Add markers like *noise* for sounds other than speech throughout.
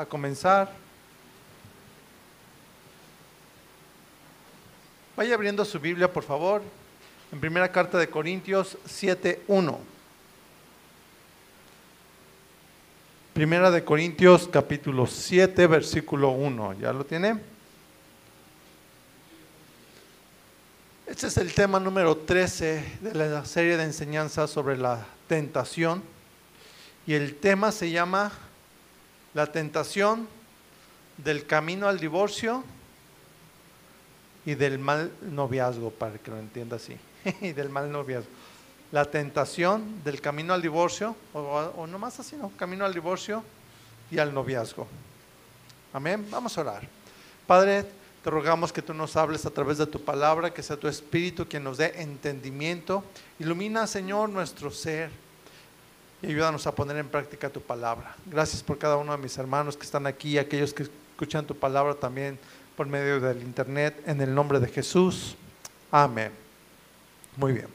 a comenzar. Vaya abriendo su Biblia, por favor, en primera carta de Corintios 7.1. Primera de Corintios capítulo 7, versículo 1. ¿Ya lo tiene? Este es el tema número 13 de la serie de enseñanzas sobre la tentación. Y el tema se llama La tentación del camino al divorcio y del mal noviazgo, para que lo entienda así. *laughs* y del mal noviazgo. La tentación del camino al divorcio, o, o no más así, no, camino al divorcio y al noviazgo. Amén. Vamos a orar. Padre, te rogamos que tú nos hables a través de tu palabra, que sea tu espíritu quien nos dé entendimiento. Ilumina, Señor, nuestro ser ayúdanos a poner en práctica tu palabra. Gracias por cada uno de mis hermanos que están aquí, aquellos que escuchan tu palabra también por medio del internet, en el nombre de Jesús. Amén. Muy bien.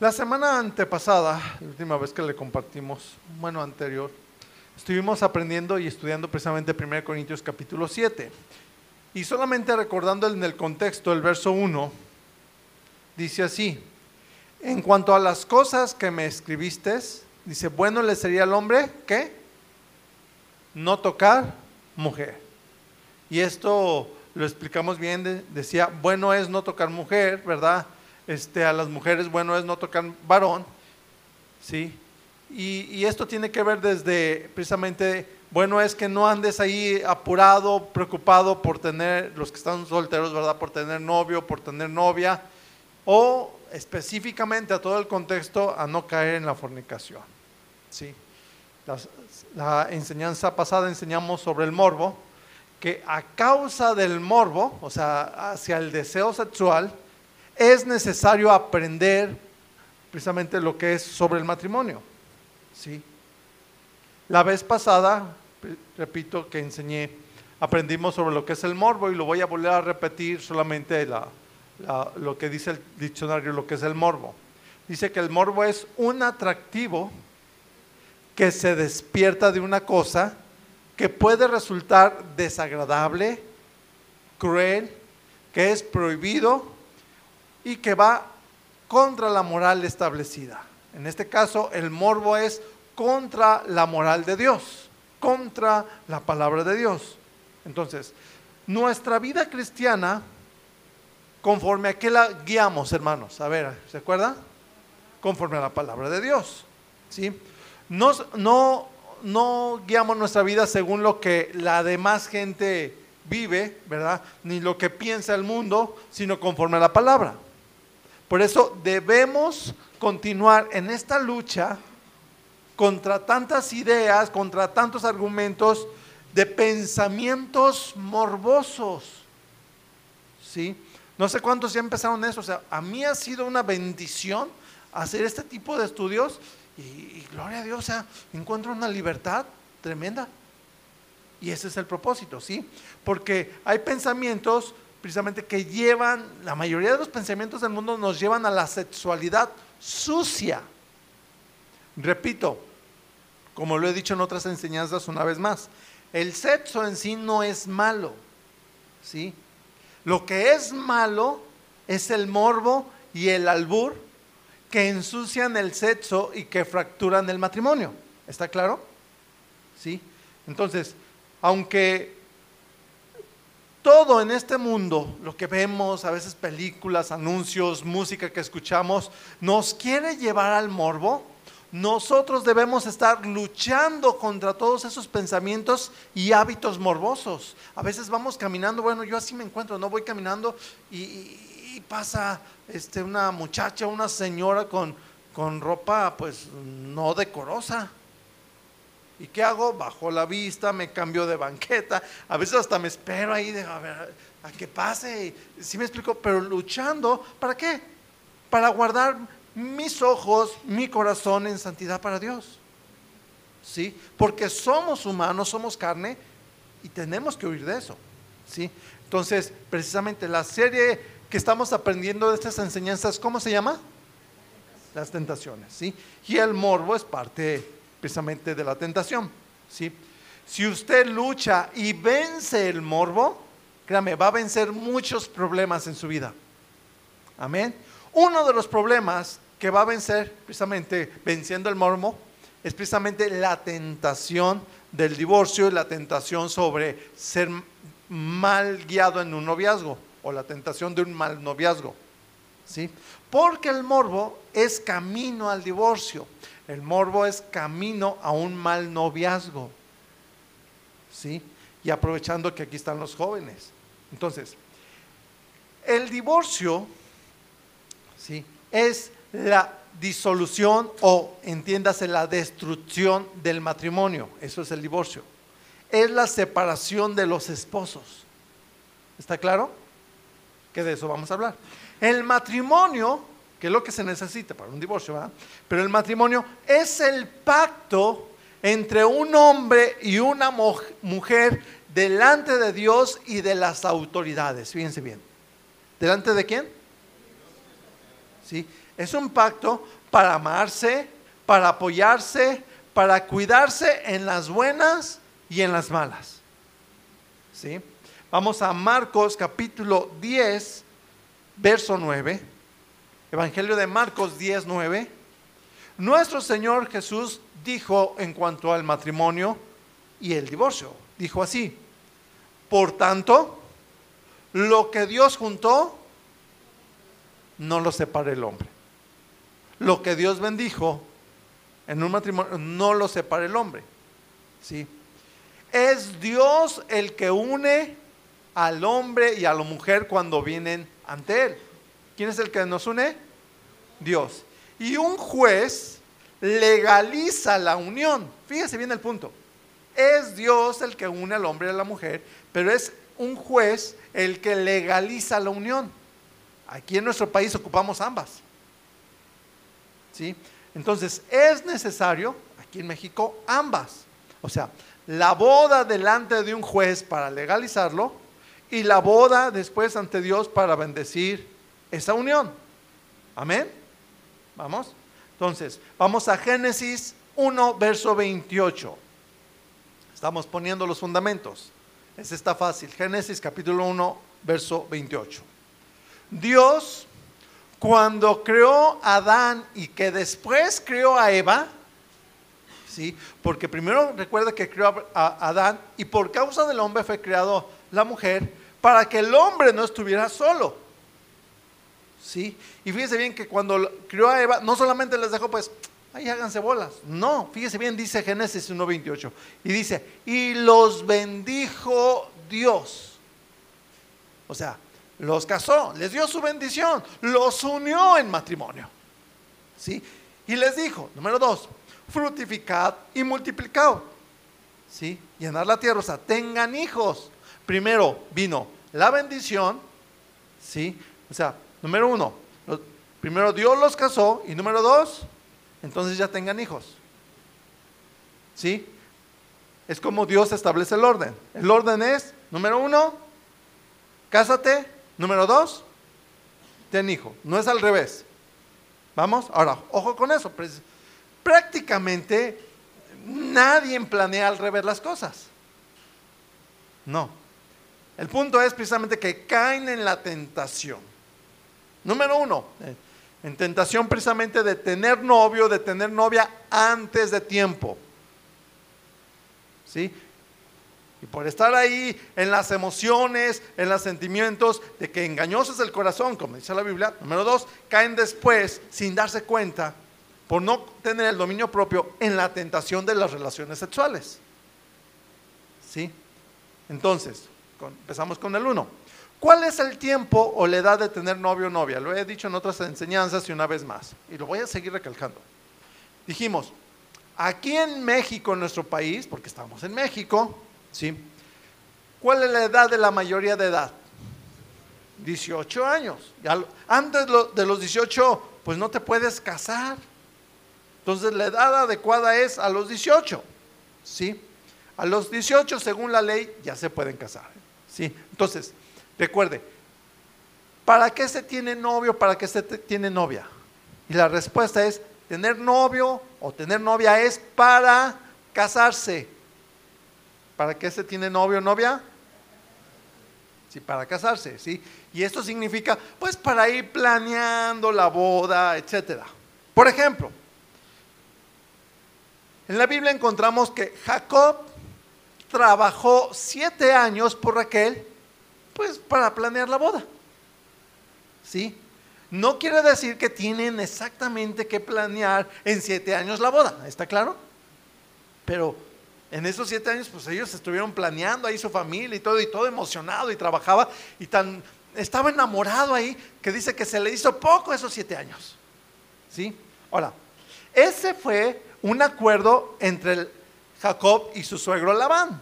La semana antepasada, la última vez que le compartimos, bueno, anterior, estuvimos aprendiendo y estudiando precisamente 1 Corintios capítulo 7. Y solamente recordando en el contexto, el verso 1, dice así, en cuanto a las cosas que me escribiste, dice, bueno le sería al hombre que no tocar mujer. Y esto lo explicamos bien, decía, bueno es no tocar mujer, ¿verdad? Este, a las mujeres, bueno es no tocar varón, ¿sí? Y, y, esto tiene que ver desde precisamente, bueno es que no andes ahí apurado, preocupado por tener, los que están solteros, ¿verdad? Por tener novio, por tener novia, o específicamente a todo el contexto a no caer en la fornicación, ¿sí? la enseñanza pasada enseñamos sobre el morbo, que a causa del morbo, o sea, hacia el deseo sexual, es necesario aprender precisamente lo que es sobre el matrimonio. ¿sí? La vez pasada, repito, que enseñé, aprendimos sobre lo que es el morbo y lo voy a volver a repetir solamente lo que dice el diccionario, lo que es el morbo. Dice que el morbo es un atractivo que se despierta de una cosa que puede resultar desagradable, cruel, que es prohibido y que va contra la moral establecida. En este caso, el morbo es contra la moral de Dios, contra la palabra de Dios. Entonces, nuestra vida cristiana, conforme a qué la guiamos, hermanos, a ver, ¿se acuerda? Conforme a la palabra de Dios, ¿sí? No, no no guiamos nuestra vida según lo que la demás gente vive, ¿verdad? Ni lo que piensa el mundo, sino conforme a la palabra. Por eso debemos continuar en esta lucha contra tantas ideas, contra tantos argumentos de pensamientos morbosos. ¿Sí? No sé cuántos ya empezaron eso. O sea, a mí ha sido una bendición hacer este tipo de estudios y, gloria a Dios, o sea, encuentro una libertad tremenda. Y ese es el propósito, ¿sí? Porque hay pensamientos precisamente que llevan, la mayoría de los pensamientos del mundo nos llevan a la sexualidad sucia. Repito, como lo he dicho en otras enseñanzas una vez más, el sexo en sí no es malo, ¿sí? Lo que es malo es el morbo y el albur que ensucian el sexo y que fracturan el matrimonio. ¿Está claro? ¿Sí? Entonces, aunque todo en este mundo, lo que vemos, a veces películas, anuncios, música que escuchamos, nos quiere llevar al morbo, nosotros debemos estar luchando contra todos esos pensamientos y hábitos morbosos. A veces vamos caminando, bueno, yo así me encuentro, no voy caminando y, pasa este, una muchacha, una señora con, con ropa pues no decorosa. ¿Y qué hago? Bajo la vista, me cambio de banqueta, a veces hasta me espero ahí de a ver a que pase. Si me explico, pero luchando, ¿para qué? Para guardar mis ojos, mi corazón en santidad para Dios. ¿Sí? Porque somos humanos, somos carne y tenemos que huir de eso. ¿Sí? Entonces, precisamente la serie que estamos aprendiendo de estas enseñanzas, ¿cómo se llama? Las tentaciones, ¿sí? Y el morbo es parte precisamente de la tentación, ¿sí? si usted lucha y vence el morbo, créame, va a vencer muchos problemas en su vida. Amén. Uno de los problemas que va a vencer, precisamente venciendo el morbo, es precisamente la tentación del divorcio y la tentación sobre ser mal guiado en un noviazgo o la tentación de un mal noviazgo. ¿Sí? Porque el morbo es camino al divorcio. El morbo es camino a un mal noviazgo. ¿Sí? Y aprovechando que aquí están los jóvenes. Entonces, el divorcio ¿sí? es la disolución o entiéndase la destrucción del matrimonio. Eso es el divorcio. Es la separación de los esposos. ¿Está claro? Que de eso vamos a hablar. El matrimonio, que es lo que se necesita para un divorcio, ¿verdad? Pero el matrimonio es el pacto entre un hombre y una mujer delante de Dios y de las autoridades. Fíjense bien. ¿Delante de quién? ¿Sí? Es un pacto para amarse, para apoyarse, para cuidarse en las buenas y en las malas. ¿Sí? Vamos a Marcos capítulo 10, verso 9. Evangelio de Marcos 10, 9. Nuestro Señor Jesús dijo en cuanto al matrimonio y el divorcio, dijo así, por tanto, lo que Dios juntó, no lo separe el hombre. Lo que Dios bendijo en un matrimonio, no lo separe el hombre. ¿Sí? Es Dios el que une al hombre y a la mujer cuando vienen ante Él. ¿Quién es el que nos une? Dios. Y un juez legaliza la unión. Fíjese bien el punto. Es Dios el que une al hombre y a la mujer, pero es un juez el que legaliza la unión. Aquí en nuestro país ocupamos ambas. ¿Sí? Entonces, es necesario, aquí en México, ambas. O sea, la boda delante de un juez para legalizarlo y la boda después ante Dios para bendecir esa unión. Amén. Vamos. Entonces, vamos a Génesis 1, verso 28. Estamos poniendo los fundamentos. Es está fácil. Génesis capítulo 1, verso 28. Dios, cuando creó a Adán y que después creó a Eva, ¿sí? porque primero recuerda que creó a Adán y por causa del hombre fue creado la mujer, para que el hombre no estuviera solo. ¿Sí? Y fíjese bien que cuando crió a Eva, no solamente les dejó, pues, ahí háganse bolas. No, fíjese bien, dice Génesis 1.28. Y dice, y los bendijo Dios. O sea, los casó, les dio su bendición, los unió en matrimonio. ¿Sí? Y les dijo, número dos, frutificad y multiplicad. ¿Sí? Llenar la tierra, o sea, tengan hijos primero vino la bendición, ¿sí? O sea, número uno, primero Dios los casó y número dos, entonces ya tengan hijos. ¿Sí? Es como Dios establece el orden. El orden es, número uno, cásate, número dos, ten hijo. No es al revés. Vamos, ahora, ojo con eso. Prácticamente nadie planea al revés las cosas. No. El punto es precisamente que caen en la tentación. Número uno, eh, en tentación precisamente de tener novio, de tener novia antes de tiempo. ¿Sí? Y por estar ahí en las emociones, en los sentimientos de que engañoso es el corazón, como dice la Biblia. Número dos, caen después sin darse cuenta, por no tener el dominio propio, en la tentación de las relaciones sexuales. ¿Sí? Entonces, empezamos con el 1. ¿Cuál es el tiempo o la edad de tener novio o novia? Lo he dicho en otras enseñanzas y una vez más. Y lo voy a seguir recalcando. Dijimos, aquí en México, en nuestro país, porque estamos en México, ¿sí? ¿Cuál es la edad de la mayoría de edad? 18 años. antes de los 18, pues no te puedes casar. Entonces la edad adecuada es a los 18. ¿Sí? A los 18, según la ley, ya se pueden casar. ¿Sí? Entonces, recuerde, ¿para qué se tiene novio? ¿Para qué se tiene novia? Y la respuesta es, tener novio o tener novia es para casarse. ¿Para qué se tiene novio o novia? Sí, para casarse, ¿sí? Y esto significa, pues, para ir planeando la boda, etcétera. Por ejemplo, en la Biblia encontramos que Jacob trabajó siete años por Raquel, pues, para planear la boda. ¿Sí? No quiere decir que tienen exactamente que planear en siete años la boda, ¿está claro? Pero en esos siete años, pues ellos estuvieron planeando ahí su familia y todo, y todo emocionado y trabajaba y tan, estaba enamorado ahí que dice que se le hizo poco esos siete años. ¿Sí? Ahora, ese fue un acuerdo entre Jacob y su suegro Labán.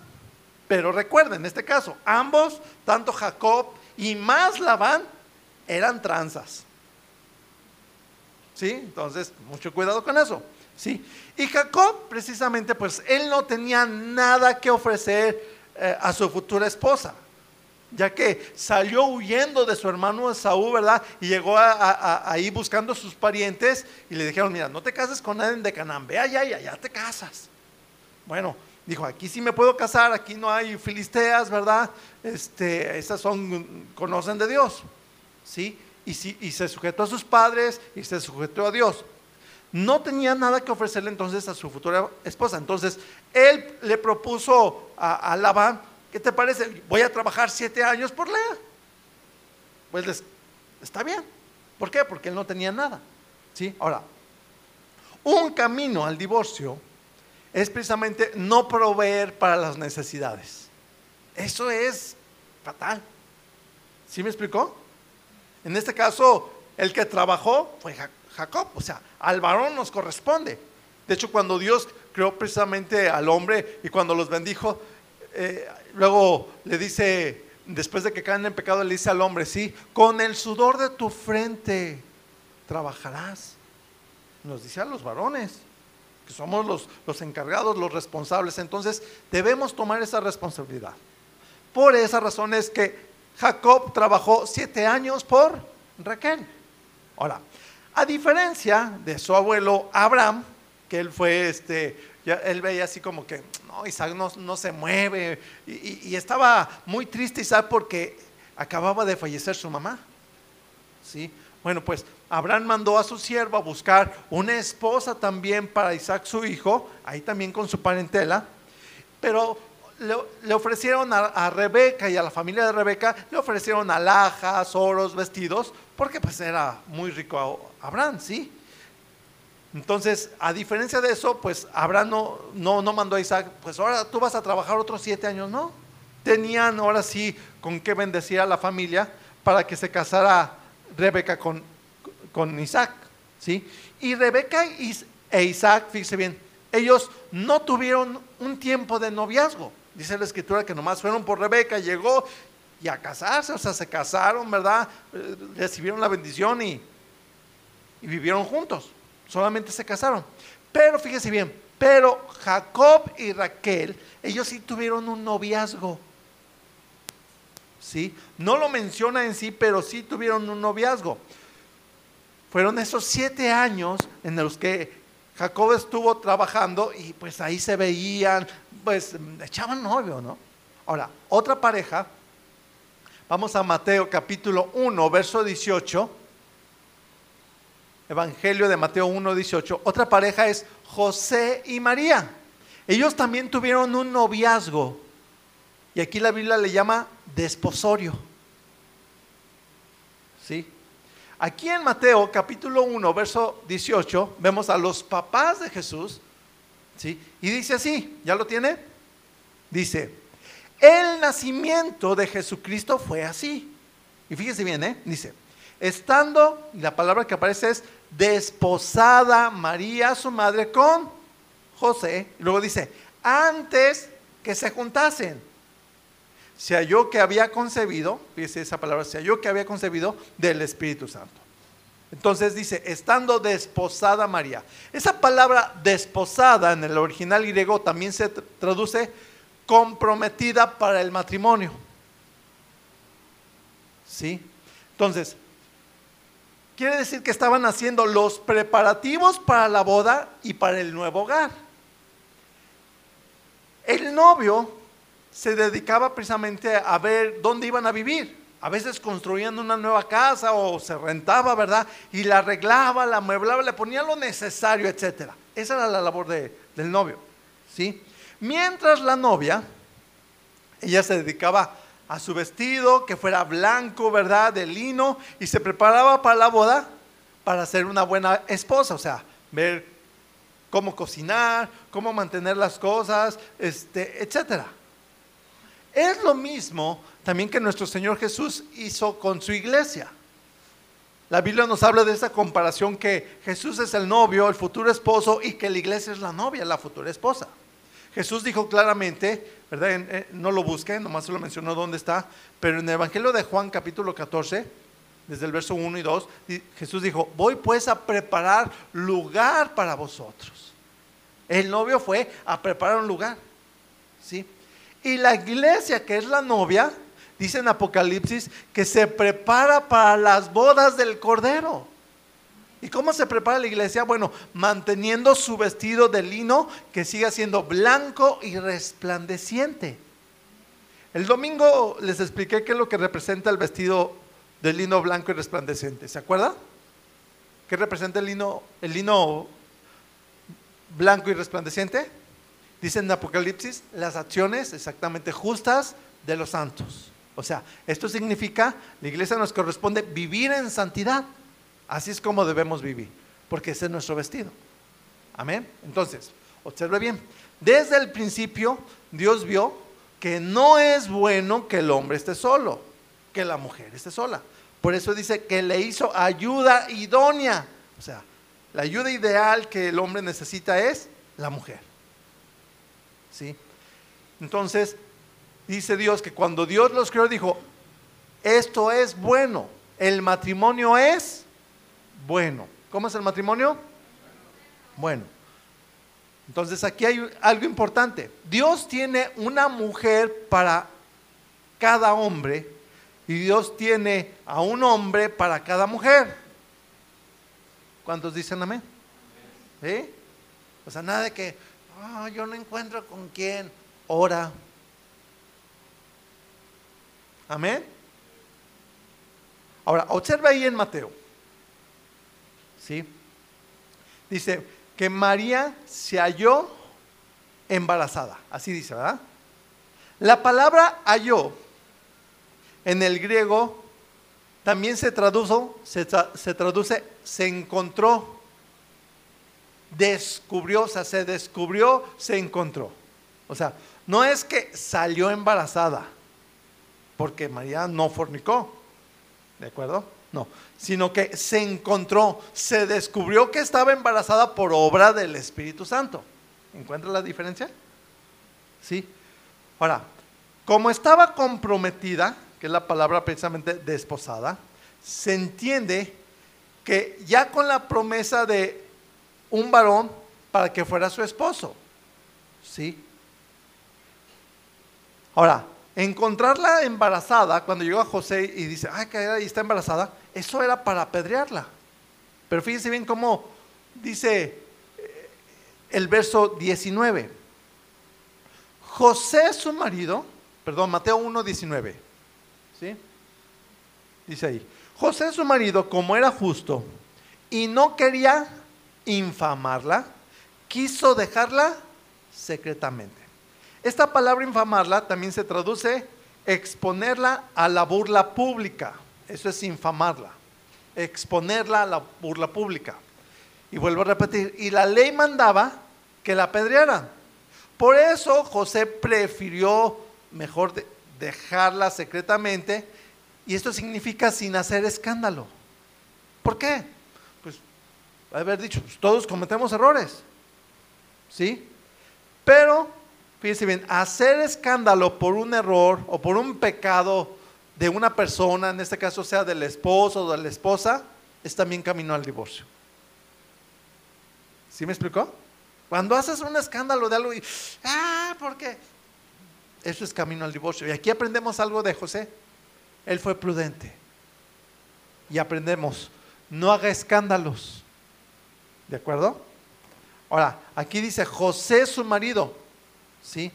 Pero recuerden, en este caso, ambos, tanto Jacob y más Labán, eran tranzas. ¿Sí? Entonces, mucho cuidado con eso. ¿Sí? Y Jacob, precisamente, pues él no tenía nada que ofrecer eh, a su futura esposa, ya que salió huyendo de su hermano Saúl, ¿verdad? Y llegó ahí buscando a sus parientes y le dijeron, mira, no te cases con nadie de Canaán, ve allá y allá te casas. Bueno, dijo, aquí sí me puedo casar, aquí no hay filisteas, ¿verdad? Este, esas son, conocen de Dios, ¿sí? Y, y se sujetó a sus padres y se sujetó a Dios no tenía nada que ofrecerle entonces a su futura esposa. Entonces, él le propuso a, Labán, ¿qué te parece? Voy a trabajar siete años por Lea. Pues está bien. ¿Por qué? Porque él no tenía nada. ¿Sí? Ahora, un camino al divorcio es precisamente no proveer para las necesidades. Eso es fatal. ¿Sí me explicó? En este caso, el que trabajó fue Jacob. O sea, al varón nos corresponde. De hecho, cuando Dios creó precisamente al hombre y cuando los bendijo, eh, luego le dice, después de que caen en pecado, le dice al hombre, sí, con el sudor de tu frente trabajarás. Nos dice a los varones, que somos los, los encargados, los responsables. Entonces, debemos tomar esa responsabilidad. Por esa razón es que Jacob trabajó siete años por Raquel. Ahora, a diferencia de su abuelo Abraham, que él fue, este, él veía así como que, no, Isaac no, se mueve, y, estaba muy triste Isaac porque acababa de fallecer su mamá. ¿Sí? Bueno, pues Abraham mandó a su siervo a buscar una esposa también para Isaac su hijo, ahí también con su parentela, pero le, ofrecieron a, a, Rebeca y a la familia de Rebeca, le ofrecieron alhajas, oros, vestidos, porque pues era muy rico Abraham, ¿sí? Entonces, a diferencia de eso, pues Abraham no, no, no mandó a Isaac, pues ahora tú vas a trabajar otros siete años, ¿no? Tenían ahora sí con qué bendecir a la familia para que se casara Rebeca con, con Isaac, ¿sí? Y Rebeca e Isaac, fíjese bien, ellos no tuvieron un tiempo de noviazgo. Dice la escritura que nomás fueron por Rebeca, llegó y a casarse, o sea, se casaron, ¿verdad? Eh, recibieron la bendición y y vivieron juntos. Solamente se casaron. Pero fíjese bien, pero Jacob y Raquel, ellos sí tuvieron un noviazgo. ¿Sí? No lo menciona en sí, pero sí tuvieron un noviazgo. Fueron esos siete años en los que Jacob estuvo trabajando y pues ahí se veían, pues echaban novio, ¿no? Ahora, otra pareja, vamos a Mateo capítulo 1, verso 18 Evangelio de Mateo 1, 18. Otra pareja es José y María. Ellos también tuvieron un noviazgo. Y aquí la Biblia le llama desposorio. ¿Sí? Aquí en Mateo capítulo 1, verso 18, vemos a los papás de Jesús. ¿Sí? Y dice así, ¿ya lo tiene? Dice, el nacimiento de Jesucristo fue así. Y fíjese bien, ¿eh? Dice, estando, la palabra que aparece es desposada María, su madre, con José. luego dice, antes que se juntasen, se halló que había concebido, fíjese esa palabra, se halló que había concebido del Espíritu Santo. Entonces dice, estando desposada María. Esa palabra desposada en el original griego también se traduce comprometida para el matrimonio. ¿Sí? Entonces, Quiere decir que estaban haciendo los preparativos para la boda y para el nuevo hogar. El novio se dedicaba precisamente a ver dónde iban a vivir. A veces construían una nueva casa o se rentaba, ¿verdad? Y la arreglaba, la amueblaba, le ponía lo necesario, etc. Esa era la labor del novio, ¿sí? Mientras la novia, ella se dedicaba a su vestido, que fuera blanco, ¿verdad? De lino, y se preparaba para la boda para ser una buena esposa, o sea, ver cómo cocinar, cómo mantener las cosas, este, etcétera. Es lo mismo también que nuestro Señor Jesús hizo con su iglesia. La Biblia nos habla de esa comparación que Jesús es el novio, el futuro esposo, y que la iglesia es la novia, la futura esposa. Jesús dijo claramente, ¿verdad? no lo busqué, nomás se lo mencionó dónde está, pero en el Evangelio de Juan capítulo 14, desde el verso 1 y 2, Jesús dijo, voy pues a preparar lugar para vosotros. El novio fue a preparar un lugar, ¿sí? Y la iglesia, que es la novia, dice en Apocalipsis, que se prepara para las bodas del Cordero. ¿Y cómo se prepara la iglesia? Bueno, manteniendo su vestido de lino que siga siendo blanco y resplandeciente. El domingo les expliqué qué es lo que representa el vestido de lino blanco y resplandeciente. ¿Se acuerdan? ¿Qué representa el lino, el lino blanco y resplandeciente? Dice en Apocalipsis las acciones exactamente justas de los santos. O sea, esto significa, la iglesia nos corresponde vivir en santidad. Así es como debemos vivir, porque ese es nuestro vestido. Amén. Entonces, observe bien, desde el principio Dios vio que no es bueno que el hombre esté solo, que la mujer esté sola. Por eso dice que le hizo ayuda idónea. O sea, la ayuda ideal que el hombre necesita es la mujer. ¿Sí? Entonces, dice Dios que cuando Dios los creó, dijo, esto es bueno, el matrimonio es bueno. ¿Cómo es el matrimonio? Bueno. Entonces aquí hay algo importante. Dios tiene una mujer para cada hombre y Dios tiene a un hombre para cada mujer. ¿Cuántos dicen amén? ¿Sí? O sea, nada de que, oh, yo no encuentro con quién. Ora. Amén. Ahora, observa ahí en Mateo. ¿Sí? Dice que María se halló embarazada. Así dice, ¿verdad? La palabra halló en el griego también se, se, se traduce se encontró, descubrió, o sea, se descubrió, se encontró. O sea, no es que salió embarazada, porque María no fornicó, ¿de acuerdo? No, sino que se encontró, se descubrió que estaba embarazada por obra del Espíritu Santo. ¿Encuentra la diferencia? Sí. Ahora, como estaba comprometida, que es la palabra precisamente desposada, se entiende que ya con la promesa de un varón para que fuera su esposo. ¿Sí? Ahora, encontrarla embarazada, cuando llegó a José y dice, ay, que ahí está embarazada, eso era para apedrearla. Pero fíjense bien cómo dice eh, el verso 19. José, su marido, perdón, Mateo 1, 19. ¿Sí? Dice ahí, José su marido, como era justo y no quería infamarla, quiso dejarla secretamente. Esta palabra infamarla también se traduce exponerla a la burla pública. Eso es infamarla. Exponerla a la burla pública. Y vuelvo a repetir, y la ley mandaba que la apedrearan. Por eso José prefirió mejor dejarla secretamente y esto significa sin hacer escándalo. ¿Por qué? Pues haber dicho, pues, todos cometemos errores. ¿Sí? Pero, fíjense bien, hacer escándalo por un error o por un pecado de una persona, en este caso sea del esposo o de la esposa, es también camino al divorcio. ¿Sí me explicó? Cuando haces un escándalo de algo y, ah, ¿por qué? Eso es camino al divorcio. Y aquí aprendemos algo de José. Él fue prudente. Y aprendemos, no haga escándalos. ¿De acuerdo? Ahora, aquí dice José su marido. ¿Sí?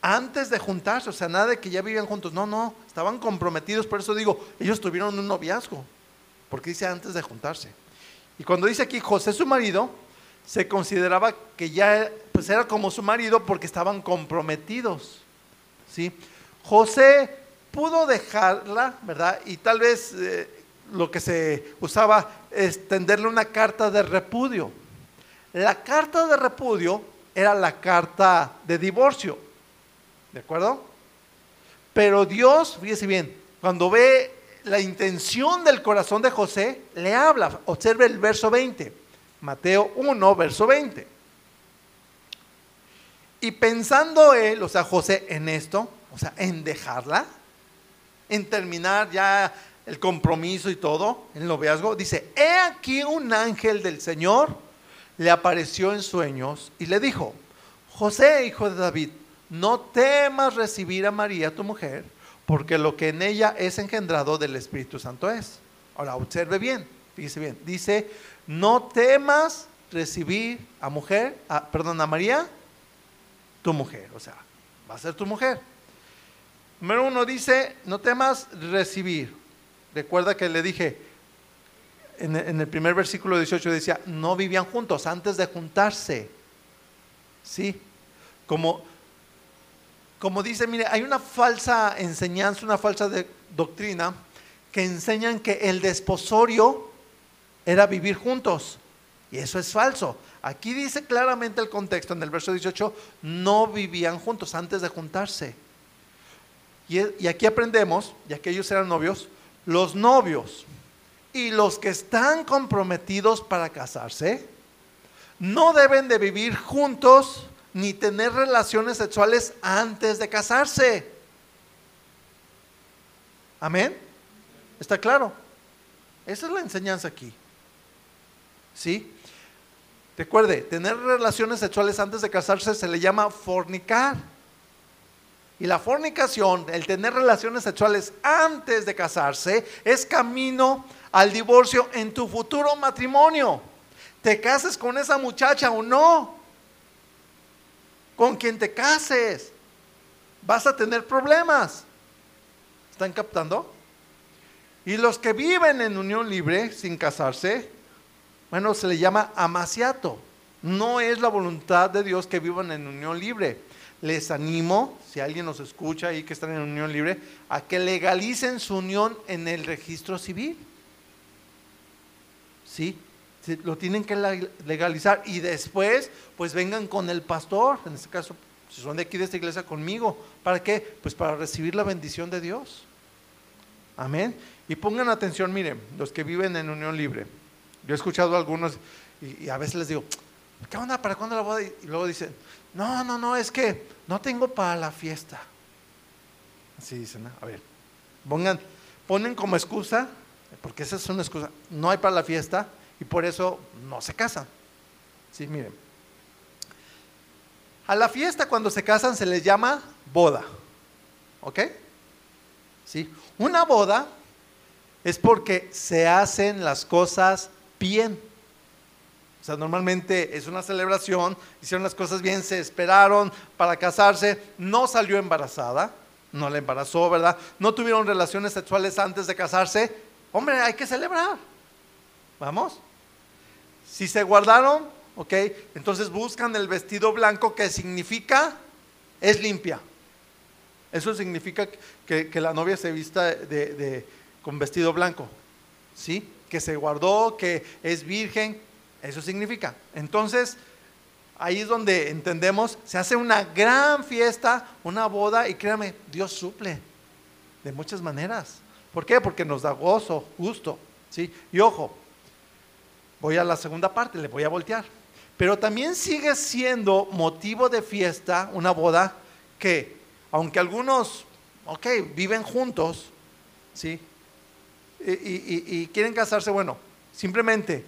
antes de juntarse, o sea, nada de que ya vivían juntos, no, no, estaban comprometidos, por eso digo, ellos tuvieron un noviazgo, porque dice antes de juntarse. Y cuando dice aquí José su marido, se consideraba que ya pues era como su marido porque estaban comprometidos. ¿sí? José pudo dejarla, ¿verdad? Y tal vez eh, lo que se usaba es tenderle una carta de repudio. La carta de repudio era la carta de divorcio. ¿De acuerdo? Pero Dios, fíjese bien, cuando ve la intención del corazón de José, le habla. Observe el verso 20. Mateo 1, verso 20. Y pensando él, o sea, José, en esto, o sea, en dejarla, en terminar ya el compromiso y todo, el noviazgo, dice, he aquí un ángel del Señor le apareció en sueños y le dijo, José, hijo de David, no temas recibir a María, tu mujer, porque lo que en ella es engendrado del Espíritu Santo es. Ahora, observe bien, fíjese bien, dice, no temas recibir a mujer, perdón, a María, tu mujer, o sea, va a ser tu mujer. Número uno dice, no temas recibir. Recuerda que le dije, en, el primer versículo 18 decía, no vivían juntos antes de juntarse. ¿Sí? Como, como dice, mire, hay una falsa enseñanza, una falsa doctrina que enseñan que el desposorio era vivir juntos. Y eso es falso. Aquí dice claramente el contexto, en el verso 18, no vivían juntos antes de juntarse. Y, y aquí aprendemos, ya que ellos eran novios, los novios y los que están comprometidos para casarse no deben de vivir juntos ni tener relaciones sexuales antes de casarse. Amén. ¿Está claro? Esa es la enseñanza aquí. ¿Sí? Recuerde, tener relaciones sexuales antes de casarse se le llama fornicar. Y la fornicación, el tener relaciones sexuales antes de casarse, es camino al divorcio en tu futuro matrimonio. Te cases con esa muchacha o no con quien te cases, vas a tener problemas. ¿Están captando? Y los que viven en unión libre sin casarse, bueno, se le llama amaciato. No es la voluntad de Dios que vivan en unión libre. Les animo, si alguien nos escucha y que están en unión libre, a que legalicen su unión en el registro civil. ¿Sí? lo tienen que legalizar y después pues vengan con el pastor, en este caso si son de aquí de esta iglesia conmigo, ¿para qué? Pues para recibir la bendición de Dios. Amén. Y pongan atención, miren, los que viven en unión libre. Yo he escuchado a algunos y, a veces les digo, ¿qué onda? ¿Para cuándo la boda? Y luego dicen, no, no, no, es que no tengo para la fiesta. Así dicen, a ver, pongan, ponen como excusa, porque esa es una excusa, no hay para la fiesta, y por eso no se casan. Sí, miren. A la fiesta cuando se casan se les llama boda. ¿Ok? ¿Sí? Una boda es porque se hacen las cosas bien. O sea, normalmente es una celebración, hicieron las cosas bien, se esperaron para casarse, no salió embarazada, no la embarazó, ¿verdad? No tuvieron relaciones sexuales antes de casarse. Hombre, hay que celebrar. ¿Vamos? Si se guardaron, ok, entonces buscan el vestido blanco que significa es limpia. Eso significa que, la novia se vista de, con vestido blanco, ¿sí? Que se guardó, que es virgen, eso significa. Entonces, ahí es donde entendemos, se hace una gran fiesta, una boda, y créame, Dios suple de muchas maneras. ¿Por qué? Porque nos da gozo, gusto, ¿sí? Y ojo, Voy a la segunda parte, le voy a voltear. Pero también sigue siendo motivo de fiesta una boda que, aunque algunos, ok, viven juntos, ¿sí? Y, quieren casarse, bueno, simplemente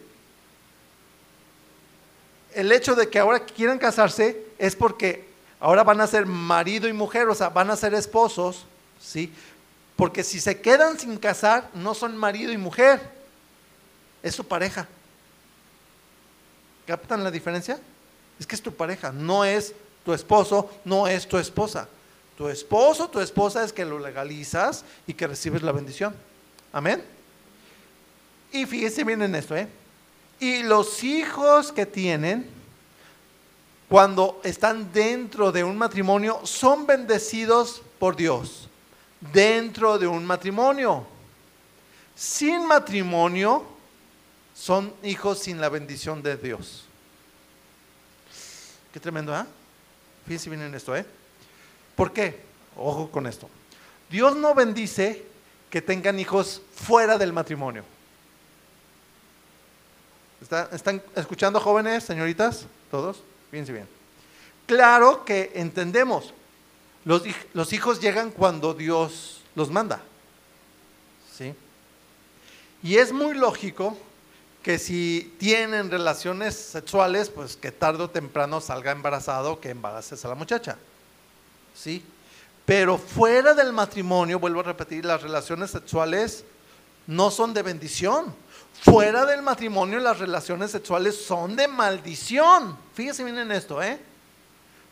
el hecho de que ahora quieran casarse es porque ahora van a ser marido y mujer, o sea, van a ser esposos, ¿sí? Porque si se quedan sin casar, no son marido y mujer, es su pareja. ¿Captan la diferencia? Es que es tu pareja, no es tu esposo, no es tu esposa. tu esposo, tu esposa es que lo legalizas y que recibes la bendición. Amén. Y fíjese bien en esto, ¿eh? Y los hijos que tienen, cuando están dentro de un matrimonio, son bendecidos por Dios. Dentro de un matrimonio. Sin matrimonio, son hijos sin la bendición de Dios. Qué tremendo, ¿eh? Fíjense bien en esto, ¿eh? ¿Por qué? Ojo con esto. Dios no bendice que tengan hijos fuera del matrimonio. ¿Están escuchando jóvenes, señoritas? ¿Todos? Fíjense bien. Claro que entendemos. Los, hijos llegan cuando Dios los manda. ¿Sí? Y es muy lógico que si tienen relaciones sexuales, pues que tarde o temprano salga embarazado, que embaraces a la muchacha. ¿Sí? Pero fuera del matrimonio, vuelvo a repetir, las relaciones sexuales no son de bendición. Fuera del matrimonio las relaciones sexuales son de maldición. Fíjense bien en esto, ¿eh?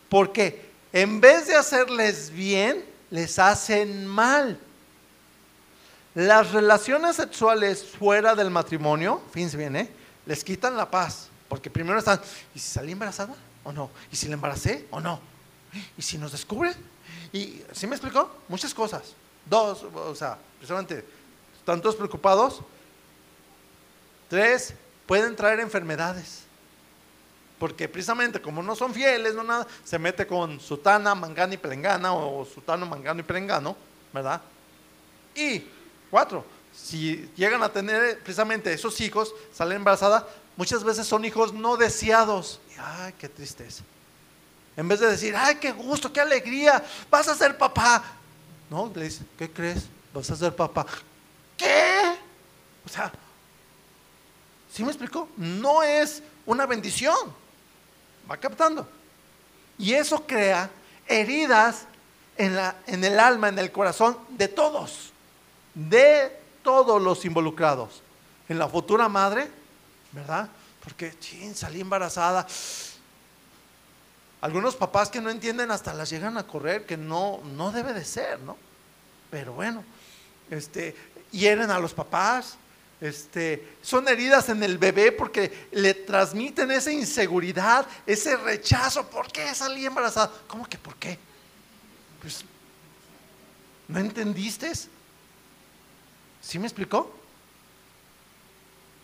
Porque en vez de hacerles bien, les hacen mal. Las relaciones sexuales fuera del matrimonio, fíjense bien, ¿eh? les quitan la paz. Porque primero están, ¿y si salí embarazada o no? ¿Y si la embaracé o no? ¿Y si nos descubren? ¿Y si me explicó? Muchas cosas. Dos, o sea, precisamente, están todos preocupados. Tres, pueden traer enfermedades. Porque precisamente como no son fieles, no nada, se mete con sutana, mangana y pelengana, o sutano, mangano y pelengano, ¿verdad? Y Cuatro. Si llegan a tener precisamente esos hijos, salen embarazadas, muchas veces son hijos no deseados. ay, qué tristeza. En vez de decir, ay, qué gusto, qué alegría, vas a ser papá. No, le dice, ¿qué crees? Vas a ser papá. ¿Qué? O sea, ¿sí me explico? No es una bendición. Va captando. Y eso crea heridas en, la, en el alma, en el corazón de todos de todos los involucrados. En la futura madre, ¿verdad? Porque, salí embarazada. Algunos papás que no entienden hasta las llegan a correr, que no, no debe de ser, ¿no? Pero bueno, este, hieren a los papás, este, son heridas en el bebé porque le transmiten esa inseguridad, ese rechazo. ¿Por qué salí embarazada? ¿Cómo que por qué? Pues, ¿no entendiste? ¿Sí me explicó?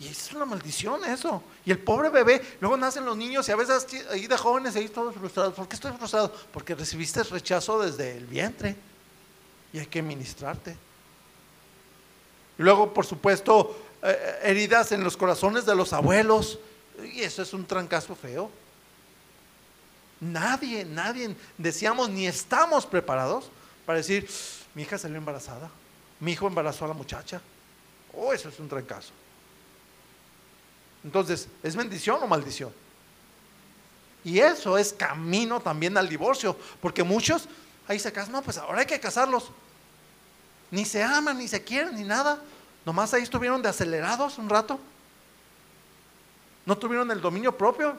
Y es una maldición eso. Y el pobre bebé, luego nacen los niños y a veces ahí de jóvenes ahí todos frustrados. ¿Por qué estoy frustrado? Porque recibiste rechazo desde el vientre y hay que ministrarte. Y luego, por supuesto, eh, heridas en los corazones de los abuelos. Y eso es un trancazo feo. Nadie, nadie decíamos ni estamos preparados para decir, mi hija salió embarazada mi hijo embarazó a la muchacha. Oh, eso es un trancazo. Entonces, ¿es bendición o maldición? Y eso es camino también al divorcio, porque muchos ahí se casan, no, pues ahora hay que casarlos. Ni se aman, ni se quieren, ni nada. Nomás ahí estuvieron de acelerados un rato. No tuvieron el dominio propio.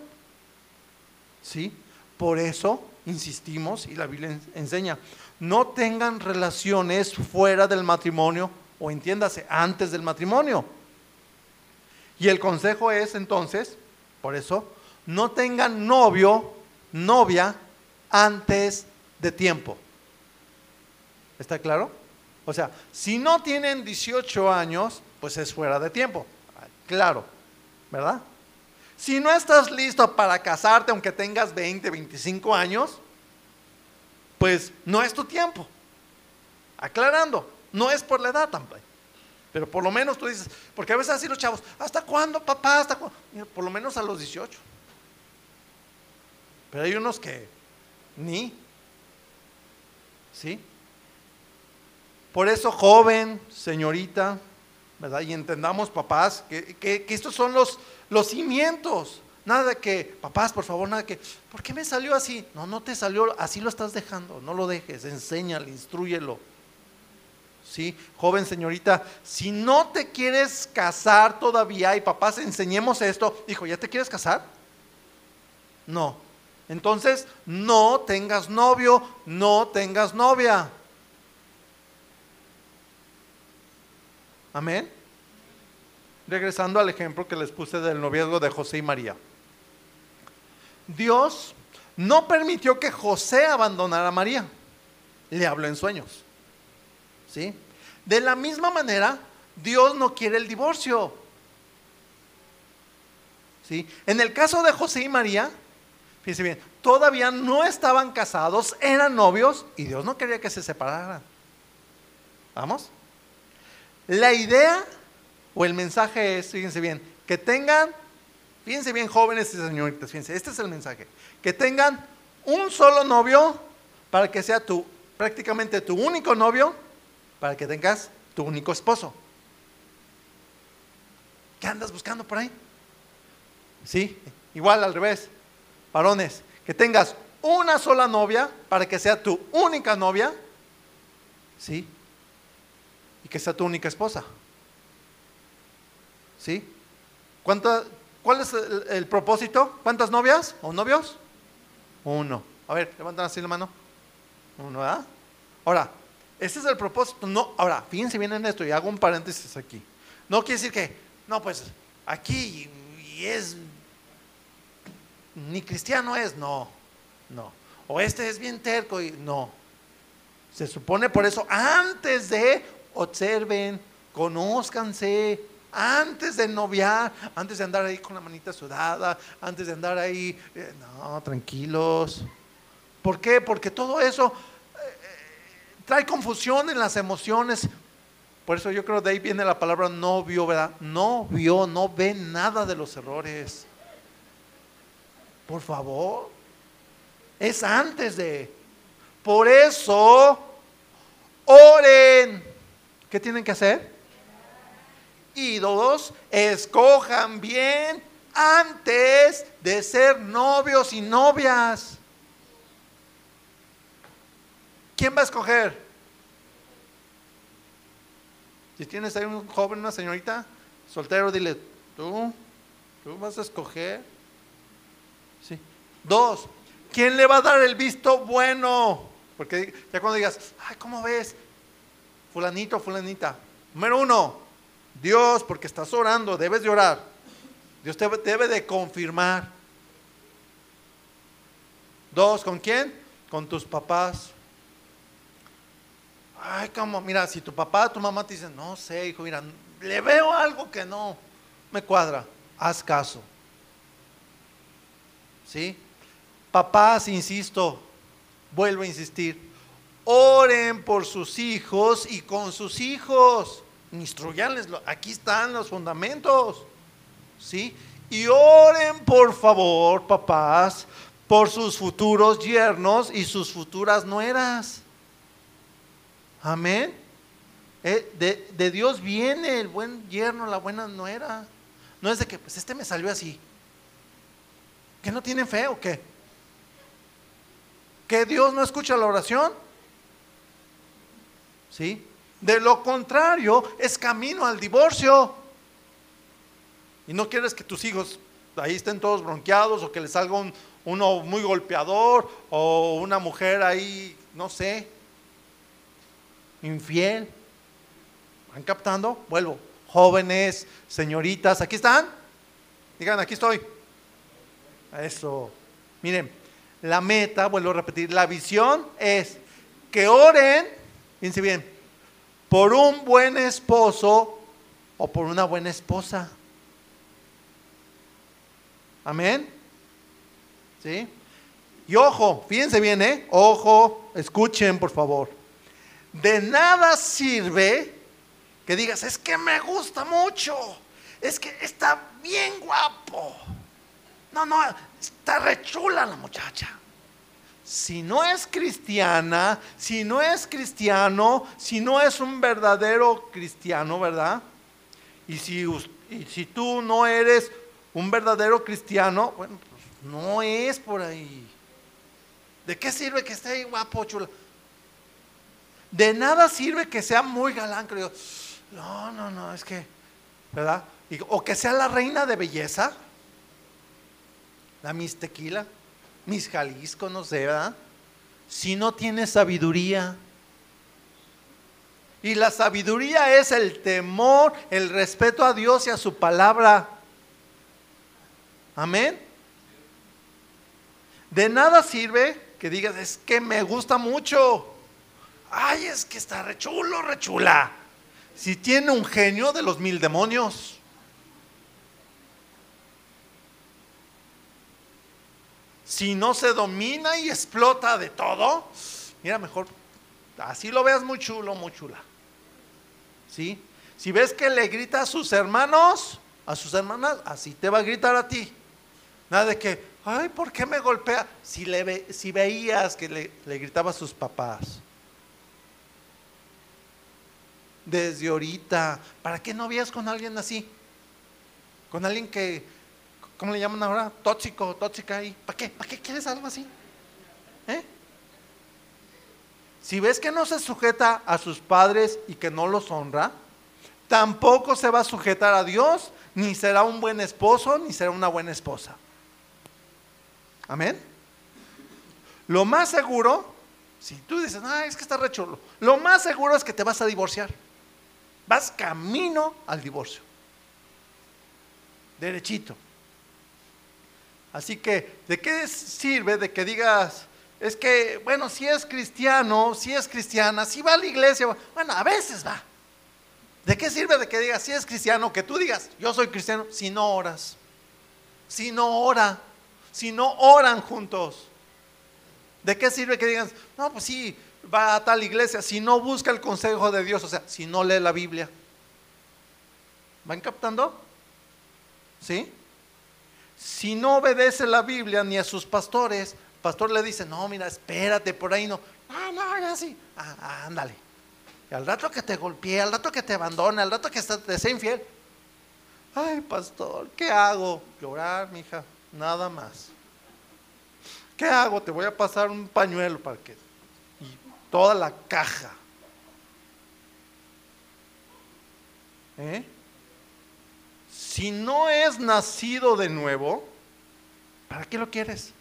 Sí, por eso insistimos y la Biblia enseña, no tengan relaciones fuera del matrimonio o entiéndase, antes del matrimonio. Y el consejo es entonces, por eso, no tengan novio, novia antes de tiempo. ¿Está claro? O sea, si no tienen 18 años, pues es fuera de tiempo. Claro, ¿verdad? Si no estás listo para casarte, aunque tengas 20, 25 años, pues no es tu tiempo. Aclarando, no es por la edad tampoco. Pero por lo menos tú dices, porque a veces así los chavos, ¿hasta cuándo, papá? ¿Hasta cuándo? por lo menos a los 18. Pero hay unos que ni. ¿Sí? Por eso, joven, señorita, ¿verdad? Y entendamos, papás, que, que estos son los, los cimientos. Nada de que, papás, por favor, nada que, ¿por qué me salió así? No, no te salió, así lo estás dejando, no lo dejes, enséñale, instruyelo. ¿Sí? Joven señorita, si no te quieres casar todavía y papás, enseñemos esto, hijo, ¿ya te quieres casar? No. Entonces, no tengas novio, no tengas novia. Amén. Regresando al ejemplo que les puse del noviazgo de José y María. Dios no permitió que José abandonara a María. Le habló en sueños. ¿Sí? De la misma manera, Dios no quiere el divorcio. ¿Sí? En el caso de José y María, fíjense bien, todavía no estaban casados, eran novios y Dios no quería que se separaran. ¿Vamos? La idea o el mensaje es, fíjense bien, que tengan, fíjense bien jóvenes y señoritas, fíjense, este es el mensaje, que tengan un solo novio para que sea tu, prácticamente tu único novio, para que tengas tu único esposo. ¿Qué andas buscando por ahí? Sí, igual al revés, varones, que tengas una sola novia para que sea tu única novia, ¿sí? Que sea tu única esposa. ¿Sí? ¿Cuál es el, propósito? ¿Cuántas novias o novios? Uno. A ver, levantan así la mano. Uno, ¿verdad? Ahora, ese es el propósito. No, ahora, fíjense bien en esto y hago un paréntesis aquí. No quiere decir que, no, pues aquí y es, ni cristiano es, no, no. O este es bien terco y no. Se supone por eso, antes de observen, conózcanse, antes de noviar, antes de andar ahí con la manita sudada, antes de andar ahí, eh, no, tranquilos. ¿Por qué? Porque todo eso eh, trae confusión en las emociones. Por eso yo creo de ahí viene la palabra no vio, ¿verdad? No vio, no ve nada de los errores. Por favor. Es antes de. Por eso, oren. ¿Qué tienen que hacer? Y dos, escojan bien antes de ser novios y novias. ¿Quién va a escoger? Si tienes ahí un joven, una señorita, soltero, dile, tú, tú vas a escoger. Sí. Dos, ¿quién le va a dar el visto bueno? Porque ya cuando digas, ay, ¿cómo ves? Fulanito, fulanita. Número uno, Dios, porque estás orando, debes de orar. Dios te debe de confirmar. Dos, ¿con quién? Con tus papás. Ay, como, mira, si tu papá, tu mamá te dicen, no sé, hijo, mira, le veo algo que no me cuadra, haz caso. ¿Sí? Papás, insisto, vuelvo a insistir, oren por sus hijos y con sus hijos instruyanles, aquí están los fundamentos, ¿sí? Y oren por favor, papás, por sus futuros yernos y sus futuras nueras. Amén. Eh, de, de, Dios viene el buen yerno, la buena nuera. No es de que, pues este me salió así. ¿Que no tienen fe o qué? ¿Que Dios no escucha la oración? ¿Sí? De lo contrario, es camino al divorcio. Y no quieres que tus hijos ahí estén todos bronqueados o que les salga uno muy golpeador o una mujer ahí, no sé, infiel. ¿Van captando? Vuelvo. Jóvenes, señoritas, ¿aquí están? Digan, aquí estoy. Eso. Miren, la meta, vuelvo a repetir, la visión es que oren, fíjense bien, por un buen esposo o por una buena esposa. Amén. ¿Sí? Y ojo, fíjense bien, ¿eh? Ojo, escuchen por favor. De nada sirve que digas, es que me gusta mucho, es que está bien guapo. No, no, está rechula la muchacha si no es cristiana, si no es cristiano, si no es un verdadero cristiano, ¿verdad? Y si, si tú no eres un verdadero cristiano, bueno, pues no es por ahí. ¿De qué sirve que esté ahí guapo, chula? De nada sirve que sea muy galán, creo. No, no, no, es que, ¿verdad? o que sea la reina de belleza, la Miss Tequila mis Jalisco, no sé, ¿verdad? Si no tienes sabiduría. Y la sabiduría es el temor, el respeto a Dios y a su palabra. Amén. De nada sirve que digas, es que me gusta mucho. Ay, es que está rechulo, rechula. Si tiene un genio de los mil demonios. Si no se domina y explota de todo, mira, mejor así lo veas muy chulo, muy chula. ¿Sí? Si ves que le grita a sus hermanos, a sus hermanas, así te va a gritar a ti. Nada de que, ay, ¿por qué me golpea? Si, le si veías que le, le gritaba a sus papás. Desde ahorita, ¿para qué no vías con alguien así? Con alguien que, ¿cómo le llaman ahora? Tóxico, tóxica ahí. ¿Para qué? ¿Para qué quieres algo así? ¿Eh? Si ves que no se sujeta a sus padres y que no los honra, tampoco se va a sujetar a Dios, ni será un buen esposo, ni será una buena esposa. Amén. Lo más seguro, si tú dices, ah, es que está rechulo, lo más seguro es que te vas a divorciar. Vas camino al divorcio. Derechito. Así que, ¿de qué sirve de que digas, es que, bueno, si es cristiano, si es cristiana, si va a la iglesia, bueno, a veces va. ¿De qué sirve de que digas, si es cristiano, que tú digas, yo soy cristiano, si no oras, si no ora, si no oran juntos? ¿De qué sirve que digas, no, pues sí, va a tal iglesia, si no busca el consejo de Dios, o sea, si no lee la Biblia? ¿Van captando? ¿Sí? Si no obedece la Biblia ni a sus pastores, el pastor le dice, no, mira, espérate, por ahí no. Ah, no, ya sí. Ah, ándale. Y al rato que te golpee, al rato que te abandone, al rato que te sea infiel. Ay, pastor, ¿qué hago? Llorar, mija, nada más. ¿Qué hago? Te voy a pasar un pañuelo para que. Y toda la caja. ¿Eh? Si no es nacido de nuevo, ¿para qué lo quieres?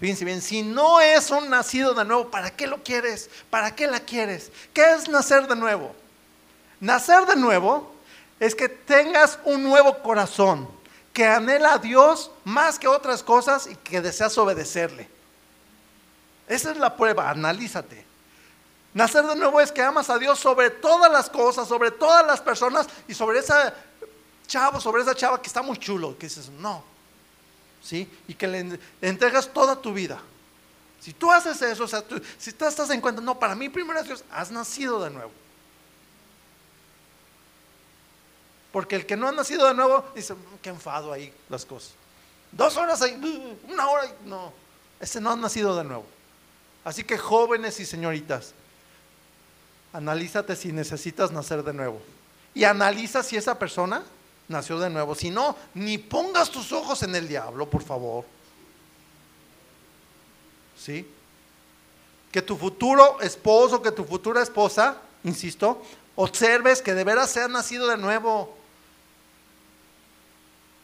Fíjense bien, si no es un nacido de nuevo, ¿para qué lo quieres? ¿Para qué la quieres? ¿Qué es nacer de nuevo? Nacer de nuevo es que tengas un nuevo corazón, que anhela a Dios más que otras cosas y que deseas obedecerle. Esa es la prueba, analízate. Nacer de nuevo es que amas a Dios sobre todas las cosas, sobre todas las personas y sobre esa chavo, sobre esa chava que está muy chulo, que dices, no, ¿sí? Y que le entregas toda tu vida. Si tú haces eso, o sea, si tú estás en cuenta, no, para mí primero es Dios, has nacido de nuevo. Porque el que no ha nacido de nuevo dice, mm, qué enfado ahí las cosas. Dos horas ahí, uh, una hora, no. Ese no ha nacido de nuevo. Así que jóvenes y señoritas, analízate si necesitas nacer de nuevo. Y analiza si esa persona nació de nuevo. Si no, ni pongas tus ojos en el diablo, por favor. ¿Sí? Que tu futuro esposo, que tu futura esposa, insisto, observes que de veras se ha nacido de nuevo.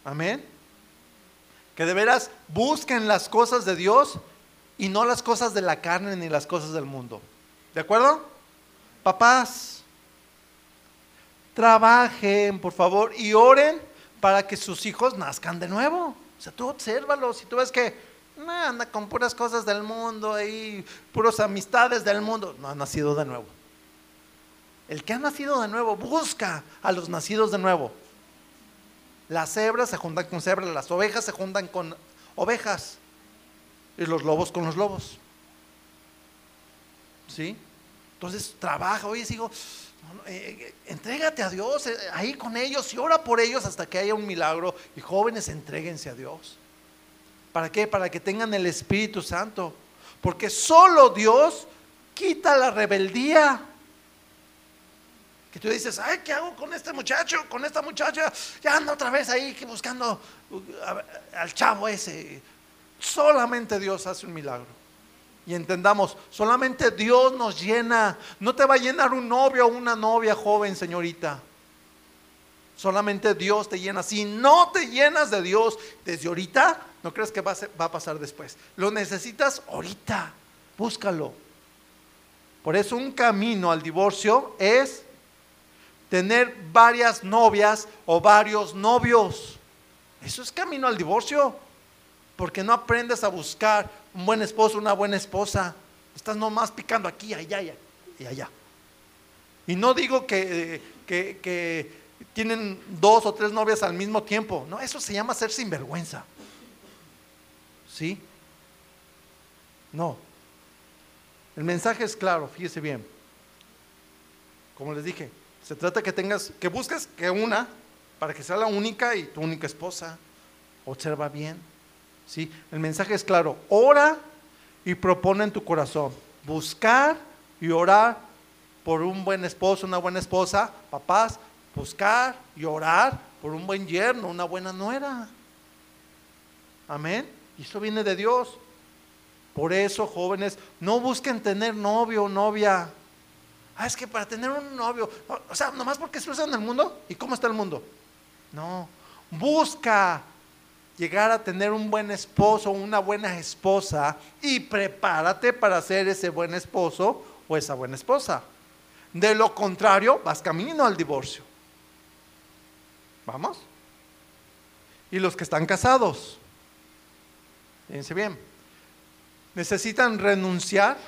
Amén. Que de veras busquen las cosas de Dios y no las cosas de la carne ni las cosas del mundo. ¿De acuerdo? Papás, trabajen, por favor, y oren para que sus hijos nazcan de nuevo. O sea, tú obsérvalos si tú ves que anda con puras cosas del mundo y puras amistades del mundo, no ha nacido de nuevo. El que ha nacido de nuevo busca a los nacidos de nuevo. Las cebras se juntan con cebras, las ovejas se juntan con ovejas y los lobos con los lobos. ¿Sí? Entonces trabaja, oye, sigo, eh, eh, entrégate a Dios eh, ahí con ellos y ora por ellos hasta que haya un milagro. Y jóvenes, entréguense a Dios. ¿Para qué? Para que tengan el Espíritu Santo. Porque solo Dios quita la rebeldía. Que tú dices, ay, ¿qué hago con este muchacho? Con esta muchacha. Ya anda otra vez ahí buscando uh, al chavo ese. Solamente Dios hace un milagro. Y entendamos, solamente Dios nos llena. No te va a llenar un novio o una novia joven, señorita. Solamente Dios te llena. Si no te llenas de Dios desde ahorita, no crees que va a, pasar después. Lo necesitas ahorita. Búscalo. Por eso un camino al divorcio es tener varias novias o varios novios. Eso es camino al divorcio. Porque no aprendes a buscar un buen esposo, una buena esposa. Estás nomás picando aquí, allá y allá. Y no digo que, que- que tienen dos o tres novias al mismo tiempo. No, eso se llama ser sinvergüenza. ¿Sí? No. El mensaje es claro, fíjese bien. Como les dije, se trata que tengas, que busques que una, para que sea la única y tu única esposa. Observa bien. ¿Sí? El mensaje es claro. Ora y propone en tu corazón. Buscar y orar por un buen esposo, una buena esposa. Papás, buscar y orar por un buen yerno, una buena nuera. Amén. Y eso viene de Dios. Por eso, jóvenes, no busquen tener novio o novia. Ah, es que para tener un novio, o- sea, nomás porque se usa en el mundo. ¿Y cómo está el mundo? No. Busca llegar a tener un buen esposo o una buena esposa y prepárate para ser ese buen esposo o esa buena esposa. De lo contrario, vas camino al divorcio. ¿Vamos? Y los que están casados, fíjense bien, necesitan renunciar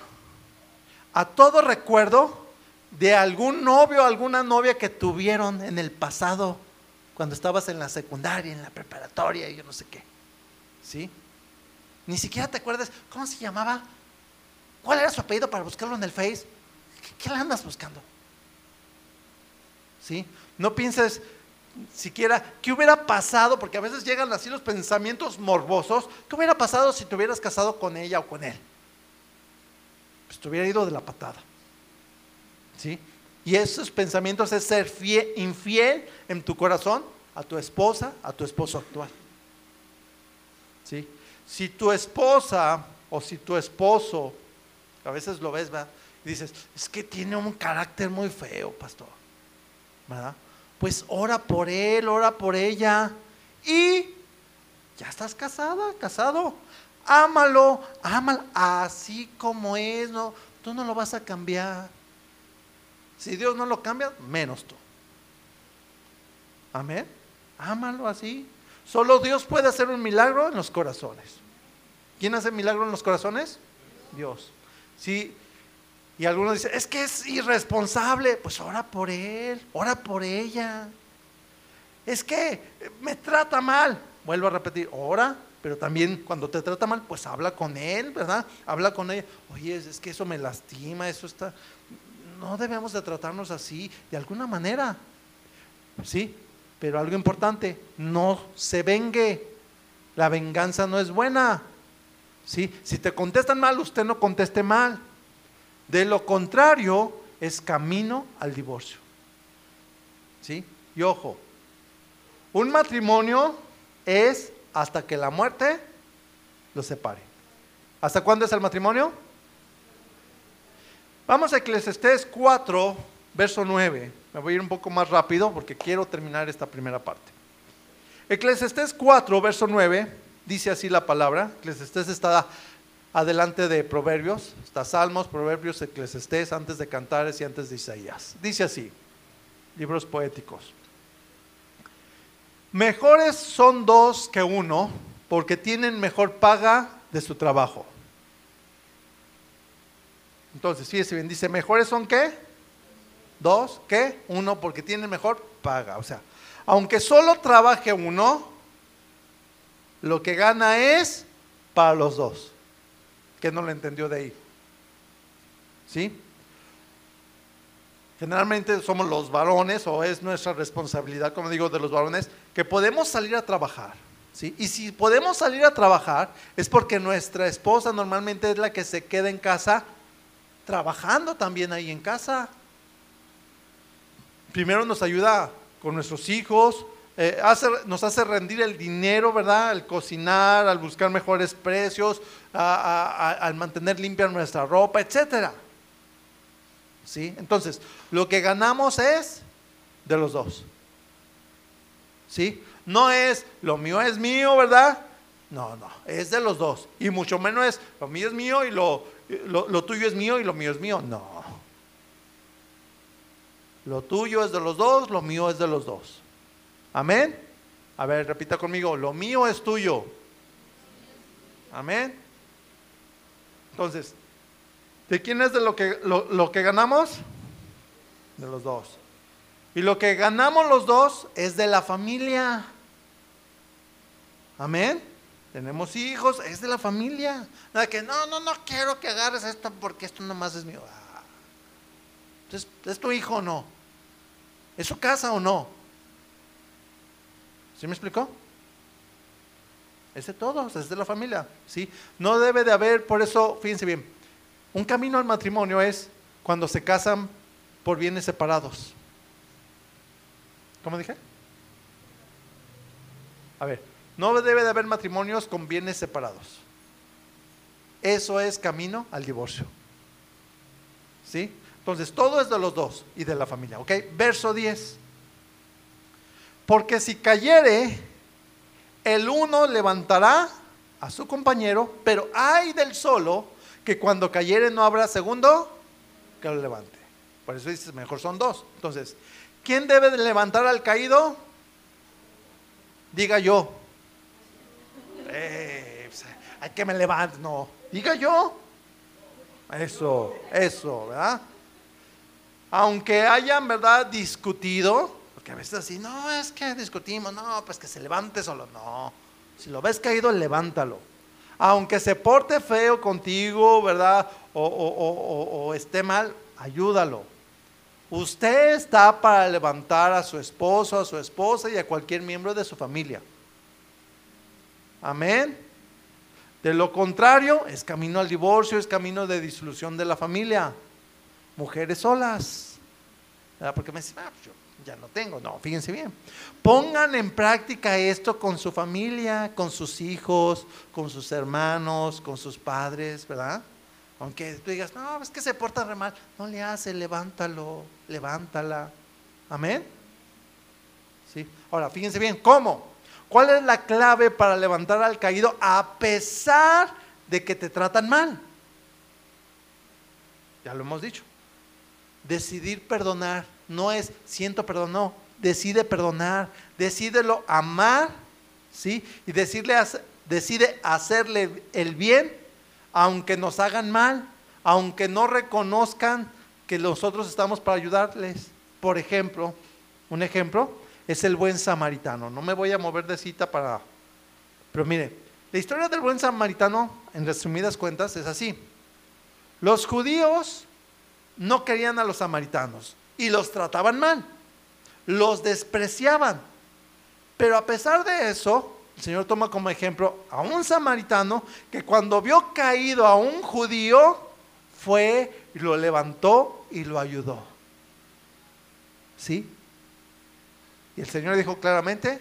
a todo recuerdo de algún novio o alguna novia que tuvieron en el pasado, cuando estabas en la secundaria, en la preparatoria y yo no sé qué. ¿Sí? Ni siquiera te acuerdas, ¿cómo se llamaba? ¿Cuál era su apellido para buscarlo en el Face? ¿Qué, qué le andas buscando? ¿Sí? No pienses siquiera qué hubiera pasado, porque a veces llegan así los pensamientos morbosos, ¿qué hubiera pasado si te hubieras casado con ella o con él? Pues te hubiera ido de la patada. ¿Sí? Y esos pensamientos es ser fie- infiel en tu corazón a tu esposa, a tu esposo actual. ¿Sí? Si tu esposa o si tu esposo, a veces lo ves, ¿verdad? Y dices, es que tiene un carácter muy feo, pastor. ¿Verdad? Pues ora por él, ora por ella. Y ya estás casada, casado. Ámalo, ámalo así como es. No, tú no lo vas a cambiar. Si Dios no lo cambia, menos tú. Amén. Ámalo así. Solo Dios puede hacer un milagro en los corazones. ¿Quién hace milagro en los corazones? Dios. Sí. Y algunos dicen, es que es irresponsable. Pues ora por él, ora por ella. Es que me trata mal. Vuelvo a repetir, ora, pero también cuando te trata mal, pues habla con él, ¿verdad? Habla con ella. Oye, es que eso me lastima, eso está... No debemos de tratarnos así, de alguna manera. ¿Sí? Pero algo importante, no se vengue. La venganza no es buena. ¿Sí? Si te contestan mal, usted no conteste mal. De lo contrario, es camino al divorcio. ¿Sí? Y ojo, un matrimonio es hasta que la muerte los separe. ¿Hasta cuándo es el matrimonio? Vamos a Eclesiastés 4, verso 9. Me voy a ir un poco más rápido porque quiero terminar esta primera parte. Eclesiastés 4, verso 9, dice así la palabra. Eclesiastés está adelante de Proverbios, está Salmos, Proverbios, Eclesiastés, antes de Cantares y antes de Isaías. Dice así, libros poéticos. Mejores son dos que uno, porque tienen mejor paga de su trabajo. Entonces, fíjese bien, dice, mejores son qué? Dos, ¿qué? Uno, porque tienen mejor paga. O sea, aunque solo trabaje uno, lo que gana es para los dos. Que no lo entendió de ahí. ¿Sí? Generalmente somos los varones, o es nuestra responsabilidad, como digo, de los varones, que podemos salir a trabajar. ¿sí? Y si podemos salir a trabajar, es porque nuestra esposa normalmente es la que se queda en casa trabajando también ahí en casa. Primero nos ayuda con nuestros hijos, eh, nos hace rendir el dinero, ¿verdad? Al cocinar, al buscar mejores precios, al mantener limpia nuestra ropa, etcétera. ¿Sí? Entonces, lo que ganamos es de los dos. ¿Sí? No es lo mío es mío, ¿verdad? No, no, es de los dos. Y mucho menos es, lo mío es mío y lo, lo, lo tuyo es mío y lo mío es mío. No. Lo tuyo es de los dos, lo mío es de los dos. Amén. A ver, repita conmigo, lo mío es tuyo. Amén. Entonces, ¿de quién es de lo que, lo, lo que ganamos? De los dos. Y lo que ganamos los dos es de la familia. Amén. Tenemos hijos, es de la familia. Nada que no, no, no quiero que agarres esto porque esto nomás es mío. Ah. Entonces, ¿es tu hijo o no? ¿Es su casa o no? ¿Sí me explicó? Es de todos, es de la familia. ¿sí? No debe de haber, por eso, fíjense bien, un camino al matrimonio es cuando se casan por bienes separados. ¿Cómo dije? A ver, no debe de haber matrimonios con bienes separados. Eso es camino al divorcio. ¿Sí? Entonces, todo es de los dos y de la familia. ¿Ok? Verso 10. Porque si cayere, el uno levantará a su compañero, pero hay del solo que cuando cayere no habrá segundo que lo levante. Por eso dices, mejor son dos. Entonces, ¿quién debe de levantar al caído? Diga yo. Eh, pues, hay que me levante. No, diga yo. Eso, eso, ¿verdad? Aunque hayan, ¿verdad?, discutido, porque a veces así, no, es que discutimos, no, pues que se levante solo. No, si lo ves caído, levántalo. Aunque se porte feo contigo, ¿verdad? O, o esté mal, ayúdalo. Usted está para levantar a su esposo, a su esposa y a cualquier miembro de su familia. Amén. De lo contrario, es camino al divorcio, es camino de disolución de la familia. Mujeres solas. Porque me dicen, ah, pues yo ya no tengo. No, fíjense bien. Pongan en práctica esto con su familia, con sus hijos, con sus hermanos, con sus padres, ¿verdad? Aunque tú digas, no, es que se porta re mal. No le hace, levántalo, levántala. Amén. Sí. Ahora, fíjense bien, ¿cómo? ¿Cuál es la clave para levantar al caído a pesar de que te tratan mal? Ya lo hemos dicho. Decidir perdonar no es siento perdón, no. Decide perdonar, decídelo amar, ¿sí? Y decirle, decide hacerle el bien, aunque nos hagan mal, aunque no reconozcan que nosotros estamos para ayudarles. Por ejemplo, un ejemplo, es el buen samaritano. No me voy a mover de cita para... Pero mire, la historia del buen samaritano, en resumidas cuentas, es así. Los judíos no querían a los samaritanos y los trataban mal, los despreciaban. Pero a pesar de eso, el Señor toma como ejemplo a un samaritano que cuando vio caído a un judío, fue y lo levantó y lo ayudó. ¿Sí? Y el Señor dijo claramente,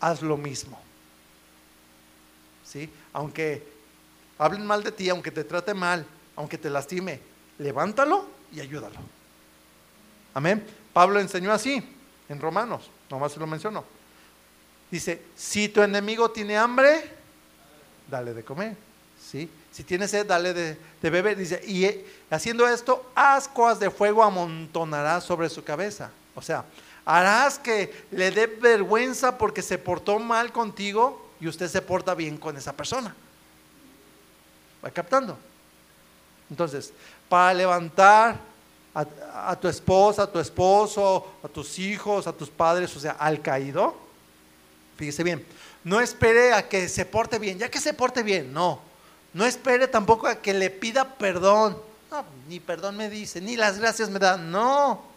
haz lo mismo. ¿Sí? Aunque hablen mal de ti, aunque te trate mal, aunque te lastime, levántalo y ayúdalo. Amén. Pablo enseñó así en Romanos, nomás se lo menciono. Dice, si tu enemigo tiene hambre, dale de comer. ¿Sí? Si tiene sed, dale de, de beber. Dice, y eh, haciendo esto, ascuas de fuego amontonará sobre su cabeza. O sea, harás que le dé vergüenza porque se portó mal contigo y usted se porta bien con esa persona. ¿Va captando? Entonces, para levantar a, tu esposa, a tu esposo, a tus hijos, a tus padres, o sea, al caído, fíjese bien, no espere a que se porte bien, ya que se porte bien, no. No espere tampoco a que le pida perdón. No, ni perdón me dice, ni las gracias me da. No,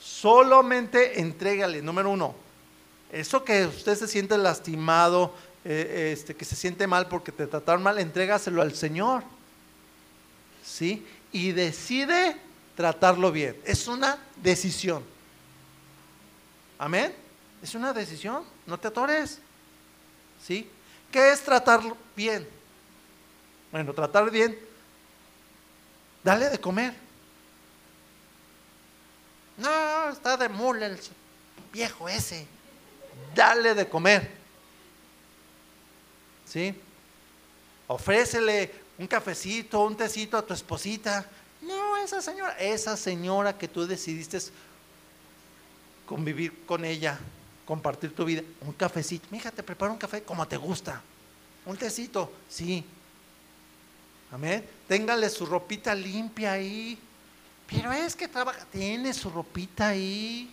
Solamente entrégale, número uno, eso que usted se siente lastimado, eh, este, que se siente mal porque te trataron mal, entrégaselo al Señor. ¿Sí? Y decide tratarlo bien. Es una decisión. Amén. Es una decisión. No te atores. ¿Sí? ¿Qué es tratarlo bien? Bueno, tratar bien. Dale de comer. No, está de mula el viejo ese. Dale de comer. ¿Sí? ofrécele un cafecito, un tecito a tu esposita. No, esa señora, esa señora que tú decidiste convivir con ella, compartir tu vida, un cafecito. Mija, te preparo un café como te gusta. Un tecito, sí. Amén. Téngale su ropita limpia ahí. Pero es que trabaja, tiene su ropita ahí.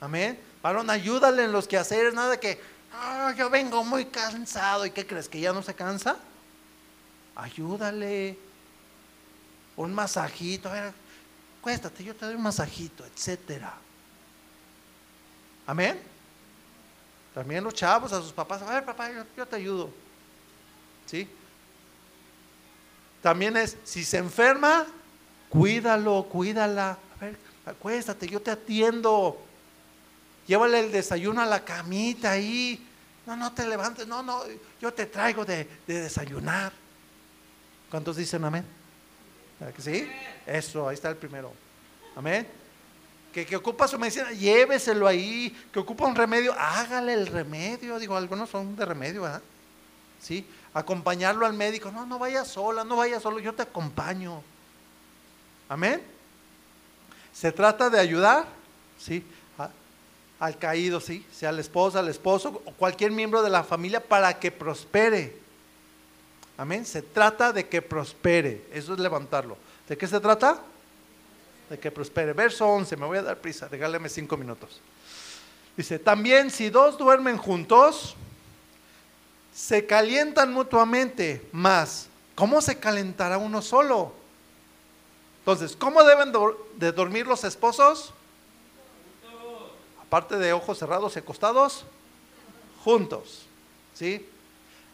Amén. Varón, ayúdale en los quehaceres, nada que, ah, yo vengo muy cansado. ¿Y qué crees? ¿Que ya no se cansa? Ayúdale. Un masajito. A ver, cuéstate, yo te doy un masajito, etcétera. Amén. También los chavos a sus papás, a ver papá, yo, te ayudo. ¿Sí? También es, si se enferma, cuídalo, cuídala. A ver, acuéstate, yo te atiendo. Llévale el desayuno a la camita ahí. No, no te levantes, no, no, yo te traigo de, de desayunar. ¿Cuántos dicen amén? ¿Que sí? Eso, ahí está el primero. Amén que, ocupa su medicina, lléveselo ahí, que ocupa un remedio, hágale el remedio. Digo, algunos son de remedio, ¿verdad? ¿Sí? Acompañarlo al médico, no, no vaya sola, no vaya solo, yo te acompaño. Amén. Se trata de ayudar, ¿sí? al caído, ¿sí? Sea la esposa, al esposo o cualquier miembro de la familia para que prospere. Amén. Se trata de que prospere. Eso es levantarlo. ¿De qué se trata? de que prospere. Verso 11, me voy a dar prisa, regáleme cinco minutos. Dice, también si dos duermen juntos, se calientan mutuamente, más, ¿cómo se calentará uno solo? Entonces, ¿cómo deben de dormir los esposos? Aparte de ojos cerrados y acostados, juntos. ¿Sí?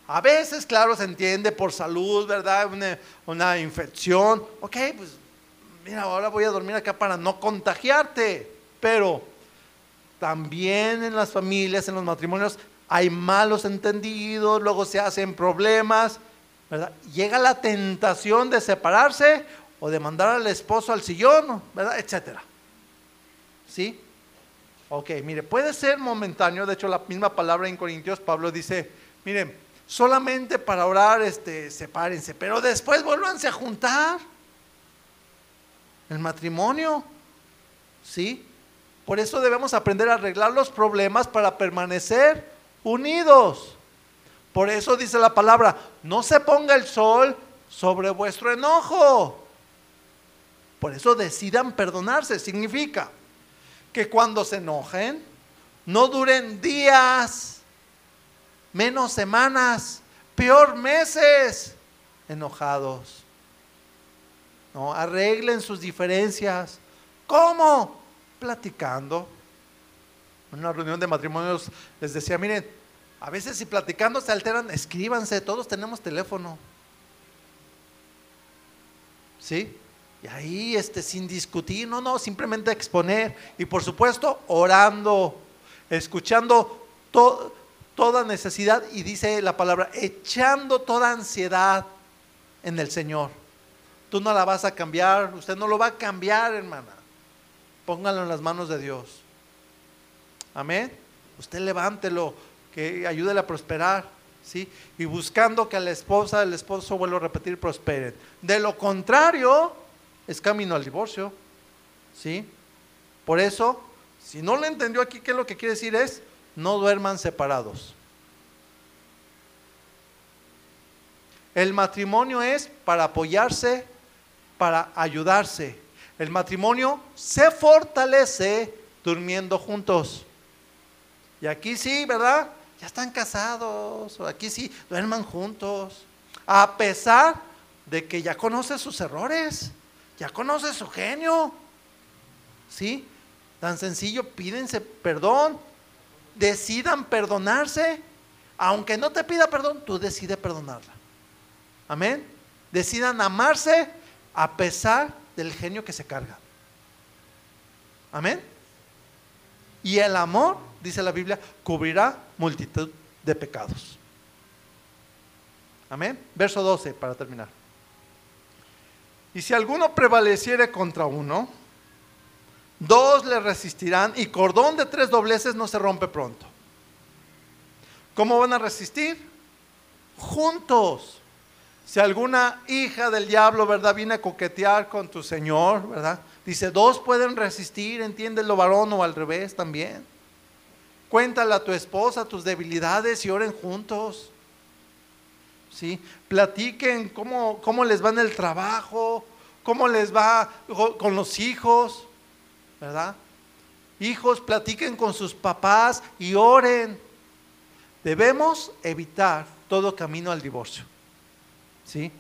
A veces, claro, se entiende por salud, ¿verdad? Una, una infección. Ok, pues mira, ahora voy a dormir acá para no contagiarte. Pero también en las familias, en los matrimonios, hay malos entendidos, luego se hacen problemas, ¿verdad? Llega la tentación de separarse o de mandar al esposo al sillón, ¿verdad? Etcétera. ¿Sí? Ok, mire, puede ser momentáneo, de hecho la misma palabra en Corintios, Pablo dice, miren, solamente para orar, este, sepárense, pero después vuélvanse a juntar el matrimonio. ¿Sí? Por eso debemos aprender a arreglar los problemas para permanecer unidos. Por eso dice la palabra, no se ponga el sol sobre vuestro enojo. Por eso decidan perdonarse. Significa que cuando se enojen, no duren días, menos semanas, peor meses enojados. No, arreglen sus diferencias. ¿Cómo? Platicando. En una reunión de matrimonios les decía, miren, a veces si platicando se alteran, escríbanse, todos tenemos teléfono. ¿Sí? Y ahí, este, sin discutir, no, no, simplemente exponer. Y por supuesto, orando, escuchando toda necesidad y dice la palabra, echando toda ansiedad en el Señor. Tú no la vas a cambiar, usted no lo va a cambiar, hermana. Póngalo en las manos de Dios. Amén. Usted levántelo, que ayúdele a prosperar, ¿sí? Y buscando que a la esposa, el esposo, vuelvo a repetir, prosperen. De lo contrario, es camino al divorcio, ¿sí? Por eso, si no le entendió aquí, ¿qué es lo que quiere decir? Es, no duerman separados. El matrimonio es para apoyarse para ayudarse. El matrimonio se fortalece durmiendo juntos. Y aquí sí, ¿verdad? Ya están casados, aquí sí, duerman juntos. A pesar de que ya conoce sus errores, ya conoce su genio. ¿Sí? Tan sencillo, pídense perdón, decidan perdonarse. Aunque no te pida perdón, tú decides perdonarla. Amén. Decidan amarse a pesar del genio que se carga. Amén. Y el amor, dice la Biblia, cubrirá multitud de pecados. Amén. Verso 12 para terminar. Y si alguno prevaleciere contra uno, dos le resistirán y cordón de tres dobleces no se rompe pronto. ¿Cómo van a resistir? juntos. Si alguna hija del diablo, ¿verdad? Viene a coquetear con tu Señor, ¿verdad? Dice, dos pueden resistir, entiéndelo varón o al revés también. Cuéntale a tu esposa tus debilidades y oren juntos. ¿Sí? Platiquen cómo, cómo les va en el trabajo, cómo les va con los hijos, ¿verdad? Hijos, platiquen con sus papás y oren. Debemos evitar todo camino al divorcio. ¿Sí?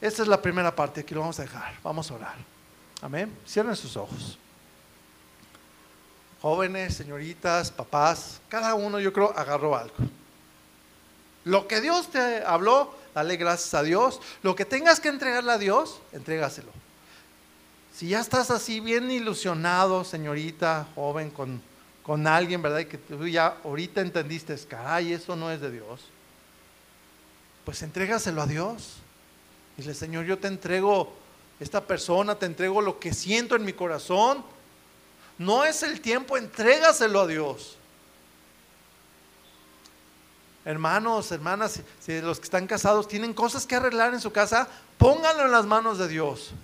Esta es la primera parte, aquí lo vamos a dejar. Vamos a orar. Amén. Cierren sus ojos. Jóvenes, señoritas, papás, cada uno yo creo agarró algo. Lo que Dios te habló, dale gracias a Dios. Lo que tengas que entregarle a Dios, entrégaselo. Si ya estás así bien ilusionado, señorita, joven, con, con alguien, ¿verdad? Y que tú ya ahorita entendiste, caray, eso no es de Dios pues entrégaselo a Dios. Dile, Señor, yo te entrego esta persona, te entrego lo que siento en mi corazón. No es el tiempo, entrégaselo a Dios. Hermanos, hermanas, si los que están casados tienen cosas que arreglar en su casa, pónganlo en las manos de Dios.